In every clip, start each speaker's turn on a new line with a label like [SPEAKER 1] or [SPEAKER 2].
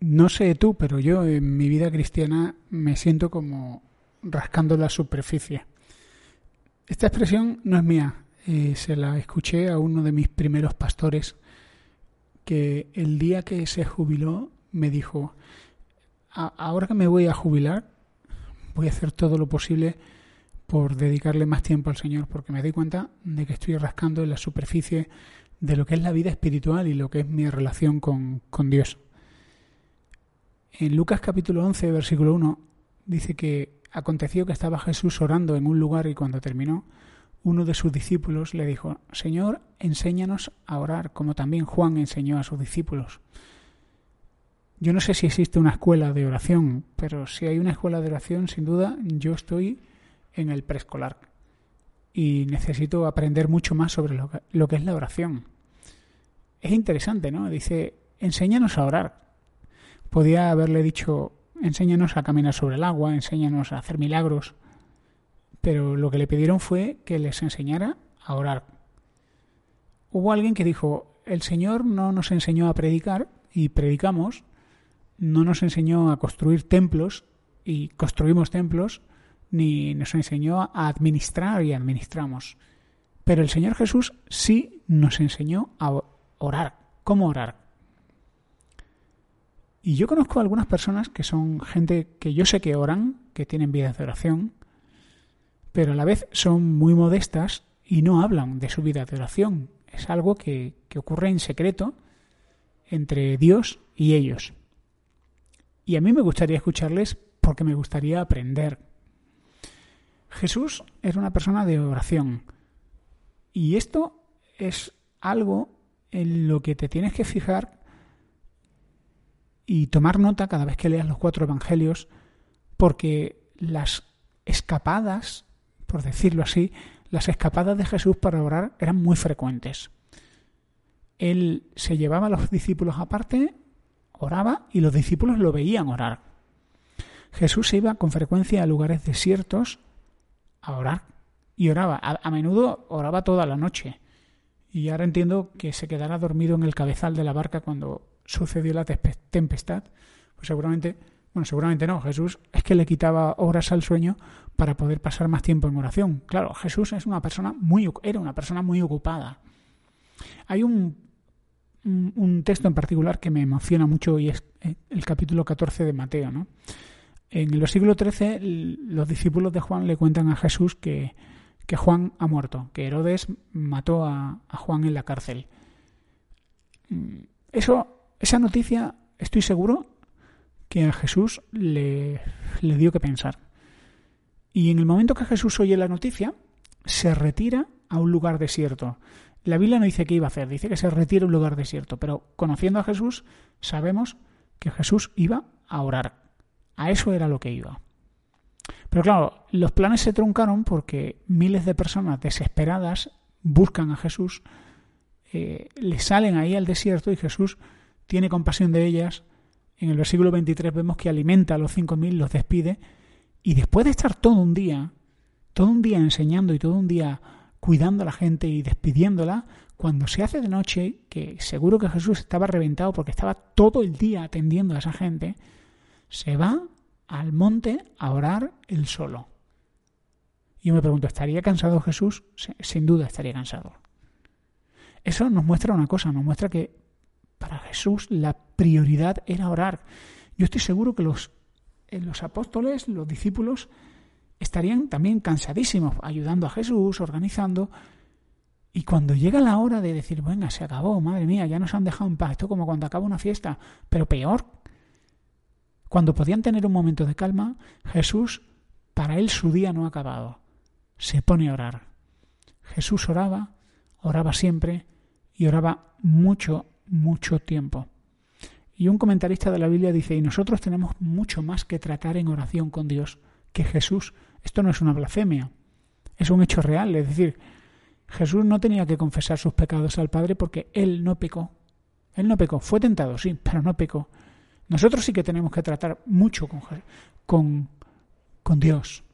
[SPEAKER 1] No sé tú, pero yo en mi vida cristiana me siento como rascando la superficie. Esta expresión no es mía, eh, se la escuché a uno de mis primeros pastores que el día que se jubiló me dijo, ahora que me voy a jubilar, voy a hacer todo lo posible por dedicarle más tiempo al Señor, porque me doy cuenta de que estoy rascando en la superficie de lo que es la vida espiritual y lo que es mi relación con, con Dios. En Lucas capítulo 11, versículo 1, dice que aconteció que estaba Jesús orando en un lugar y cuando terminó, uno de sus discípulos le dijo, Señor, enséñanos a orar, como también Juan enseñó a sus discípulos. Yo no sé si existe una escuela de oración, pero si hay una escuela de oración, sin duda, yo estoy en el preescolar y necesito aprender mucho más sobre lo que, lo que es la oración. Es interesante, ¿no? Dice, enséñanos a orar. Podía haberle dicho, enséñanos a caminar sobre el agua, enséñanos a hacer milagros, pero lo que le pidieron fue que les enseñara a orar. Hubo alguien que dijo, el Señor no nos enseñó a predicar y predicamos, no nos enseñó a construir templos y construimos templos, ni nos enseñó a administrar y administramos. Pero el Señor Jesús sí nos enseñó a orar. ¿Cómo orar? Y yo conozco a algunas personas que son gente que yo sé que oran, que tienen vidas de oración, pero a la vez son muy modestas y no hablan de su vida de oración. Es algo que, que ocurre en secreto entre Dios y ellos. Y a mí me gustaría escucharles porque me gustaría aprender. Jesús era una persona de oración. Y esto es algo en lo que te tienes que fijar y tomar nota cada vez que leas los cuatro evangelios, porque las escapadas por decirlo así, las escapadas de Jesús para orar eran muy frecuentes. Él se llevaba a los discípulos aparte, oraba y los discípulos lo veían orar. Jesús se iba con frecuencia a lugares desiertos a orar y oraba. A, menudo oraba toda la noche. Y ahora entiendo que se quedara dormido en el cabezal de la barca cuando sucedió la tempestad. Pues seguramente bueno, seguramente no. Jesús es que le quitaba horas al sueño para poder pasar más tiempo en oración. Claro, Jesús es una persona muy, era una persona muy ocupada. Hay un, un, texto en particular que me emociona mucho y es eh, el capítulo 14 de Mateo. ¿no? En el versículo 13, los discípulos de Juan le cuentan a Jesús que, que Juan ha muerto, que Herodes mató a, a Juan en la cárcel. Mm, eso, esa noticia, estoy seguro que a Jesús le, dio que pensar. Y en el momento que Jesús oye la noticia, se retira a un lugar desierto. La Biblia no dice qué iba a hacer, dice que se retira a un lugar desierto, pero conociendo a Jesús sabemos que Jesús iba a orar. A eso era lo que iba. Pero claro, los planes se truncaron porque miles de personas desesperadas buscan a Jesús, eh, le salen ahí al desierto y Jesús tiene compasión de ellas, en el versículo 23 vemos que alimenta a los 5.000, los despide, y después de estar todo un día, todo un día enseñando y todo un día cuidando a la gente y despidiéndola, cuando se hace de noche, que seguro que Jesús estaba reventado porque estaba todo el día atendiendo a esa gente, se va al monte a orar él solo. Y yo me pregunto, ¿estaría cansado Jesús? Sin duda estaría cansado. Eso nos muestra una cosa, nos muestra que para Jesús la prioridad era orar. Yo estoy seguro que los, eh, los apóstoles, los discípulos, estarían también cansadísimos ayudando a Jesús, organizando. Y cuando llega la hora de decir, venga, se acabó, madre mía, ya nos han dejado en paz, esto como cuando acaba una fiesta, pero peor, cuando podían tener un momento de calma, Jesús, para él su día no ha acabado, se pone a orar. Jesús oraba, oraba siempre y oraba mucho mucho tiempo. Y un comentarista de la Biblia dice, y nosotros tenemos mucho más que tratar en oración con Dios que Jesús. Esto no es una blasfemia, es un hecho real. Es decir, Jesús no tenía que confesar sus pecados al Padre porque Él no pecó. Él no pecó, fue tentado, sí, pero no pecó. Nosotros sí que tenemos que tratar mucho con, con, con Dios.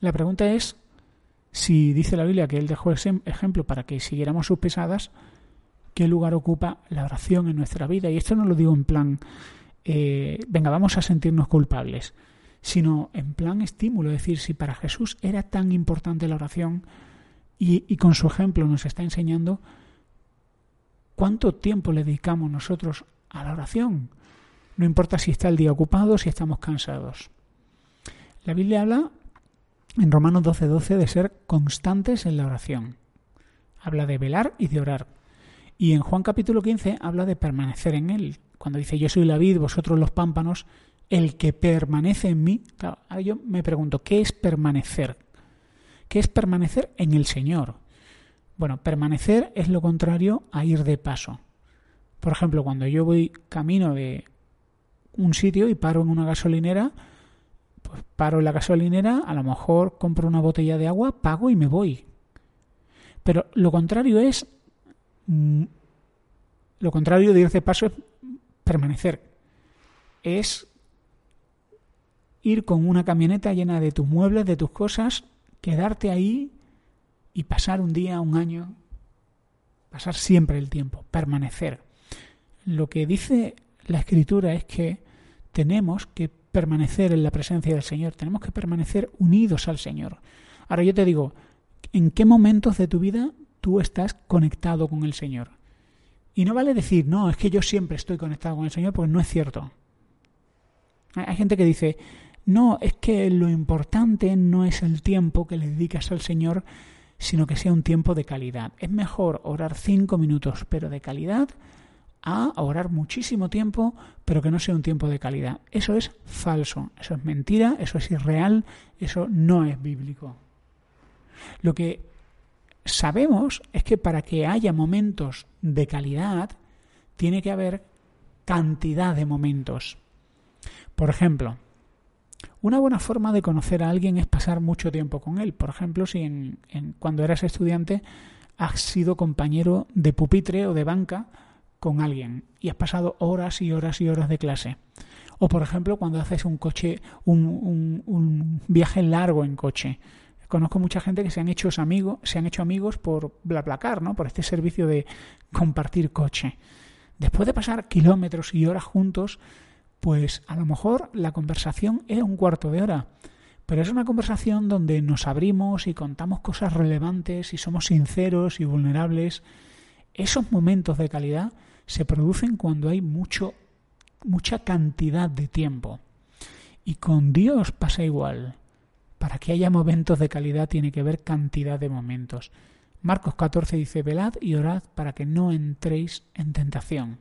[SPEAKER 1] La pregunta es si dice la Biblia que Él dejó ese ejemplo para que siguiéramos sus pesadas, ¿qué lugar ocupa la oración en nuestra vida? Y esto no lo digo en plan, eh, venga, vamos a sentirnos culpables, sino en plan estímulo, es decir, si para Jesús era tan importante la oración y, con su ejemplo nos está enseñando, ¿cuánto tiempo le dedicamos nosotros a la oración? No importa si está el día ocupado, si estamos cansados. La Biblia habla en Romanos 12:12 12, de ser constantes en la oración. Habla de velar y de orar. Y en Juan capítulo 15 habla de permanecer en él. Cuando dice yo soy la vid, vosotros los pámpanos, el que permanece en mí. Claro, yo me pregunto, ¿qué es permanecer? ¿Qué es permanecer en el Señor? Bueno, permanecer es lo contrario a ir de paso. Por ejemplo, cuando yo voy camino de un sitio y paro en una gasolinera, pues paro en la gasolinera, a lo mejor compro una botella de agua, pago y me voy. Pero lo contrario es mm, lo contrario de ir de paso es permanecer. Es ir con una camioneta llena de tus muebles, de tus cosas, quedarte ahí y pasar un día, un año, pasar siempre el tiempo, permanecer. Lo que dice la escritura es que tenemos que permanecer en la presencia del Señor, tenemos que permanecer unidos al Señor. Ahora yo te digo, ¿en qué momentos de tu vida tú estás conectado con el Señor? Y no vale decir, no, es que yo siempre estoy conectado con el Señor, porque no es cierto. Hay gente que dice, no, es que lo importante no es el tiempo que le dedicas al Señor, sino que sea un tiempo de calidad. Es mejor orar cinco minutos, pero de calidad, a orar muchísimo tiempo, pero que no sea un tiempo de calidad. Eso es falso, eso es mentira, eso es irreal, eso no es bíblico. Lo que sabemos es que para que haya momentos de calidad, tiene que haber cantidad de momentos. Por ejemplo, una buena forma de conocer a alguien es pasar mucho tiempo con él. Por ejemplo, si en, cuando eras estudiante has sido compañero de pupitre o de banca con alguien y has pasado horas y horas y horas de clase. O por ejemplo, cuando haces un coche, un, un, viaje largo en coche. Conozco mucha gente que se han hecho amigos, se han hecho amigos por BlaBlaCar, ¿no? Por este servicio de compartir coche. Después de pasar kilómetros y horas juntos, pues a lo mejor la conversación es un cuarto de hora, pero es una conversación donde nos abrimos y contamos cosas relevantes y somos sinceros y vulnerables. Esos momentos de calidad se producen cuando hay mucho, mucha cantidad de tiempo. Y con Dios pasa igual. Para que haya momentos de calidad tiene que haber cantidad de momentos. Marcos 14 dice, velad y orad para que no entréis en tentación.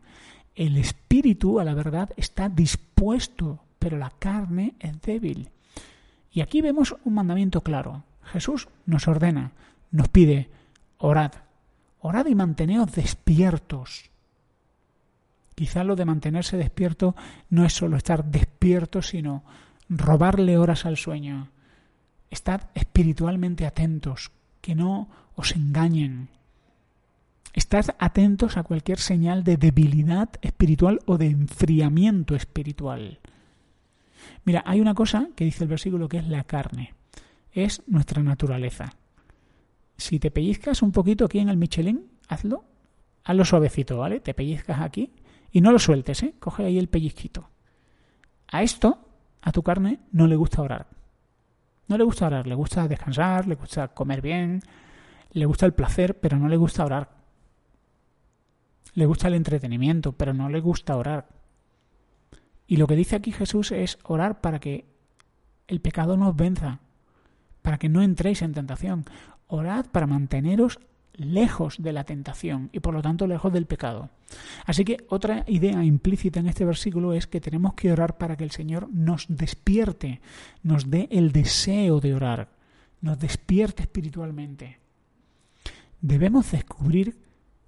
[SPEAKER 1] El espíritu, a la verdad, está dispuesto, pero la carne es débil. Y aquí vemos un mandamiento claro. Jesús nos ordena, nos pide, orad. Orad y manteneos despiertos. Quizá lo de mantenerse despierto no es solo estar despierto, sino robarle horas al sueño. Estad espiritualmente atentos, que no os engañen. Estad atentos a cualquier señal de debilidad espiritual o de enfriamiento espiritual. Mira, hay una cosa que dice el versículo que es la carne. Es nuestra naturaleza. Si te pellizcas un poquito aquí en el Michelin, hazlo. Hazlo suavecito, ¿vale? Te pellizcas aquí y no lo sueltes, ¿eh? Coge ahí el pellizquito. A esto, a tu carne, no le gusta orar. No le gusta orar, le gusta descansar, le gusta comer bien, le gusta el placer, pero no le gusta orar. Le gusta el entretenimiento, pero no le gusta orar. Y lo que dice aquí Jesús es orar para que el pecado no os venza, para que no entréis en tentación. Orad para manteneros lejos de la tentación y por lo tanto lejos del pecado. Así que otra idea implícita en este versículo es que tenemos que orar para que el Señor nos despierte, nos dé el deseo de orar, nos despierte espiritualmente. Debemos descubrir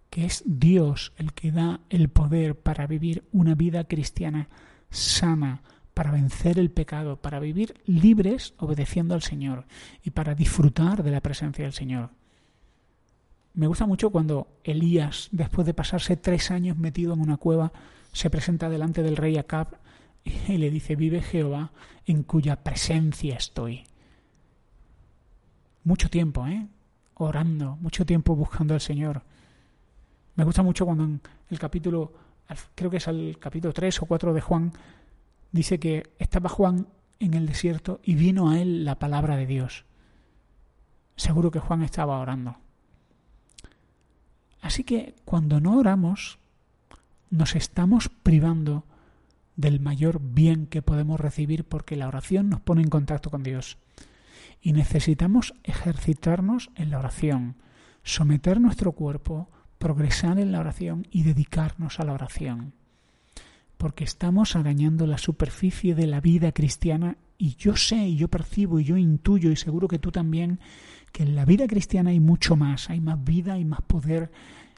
[SPEAKER 1] que es Dios el que da el poder para vivir una vida cristiana sana, para vencer el pecado, para vivir libres obedeciendo al Señor y para disfrutar de la presencia del Señor. Me gusta mucho cuando Elías, después de pasarse tres años metido en una cueva, se presenta delante del rey Acab y le dice, vive Jehová en cuya presencia estoy. Mucho tiempo, ¿eh? Orando, mucho tiempo buscando al Señor. Me gusta mucho cuando en el capítulo, creo que es el capítulo 3 o 4 de Juan, dice que estaba Juan en el desierto y vino a él la palabra de Dios. Seguro que Juan estaba orando. Así que cuando no oramos, nos estamos privando del mayor bien que podemos recibir porque la oración nos pone en contacto con Dios. Y necesitamos ejercitarnos en la oración, someter nuestro cuerpo, progresar en la oración y dedicarnos a la oración. Porque estamos arañando la superficie de la vida cristiana y yo sé y yo percibo y yo intuyo y seguro que tú también que en la vida cristiana hay mucho más, hay más vida, hay más poder,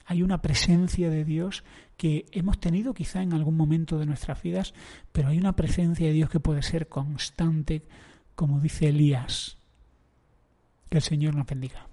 [SPEAKER 1] hay una presencia de Dios que hemos tenido quizá en algún momento de nuestras vidas, pero hay una presencia de Dios que puede ser constante, como dice Elías. Que el Señor nos bendiga.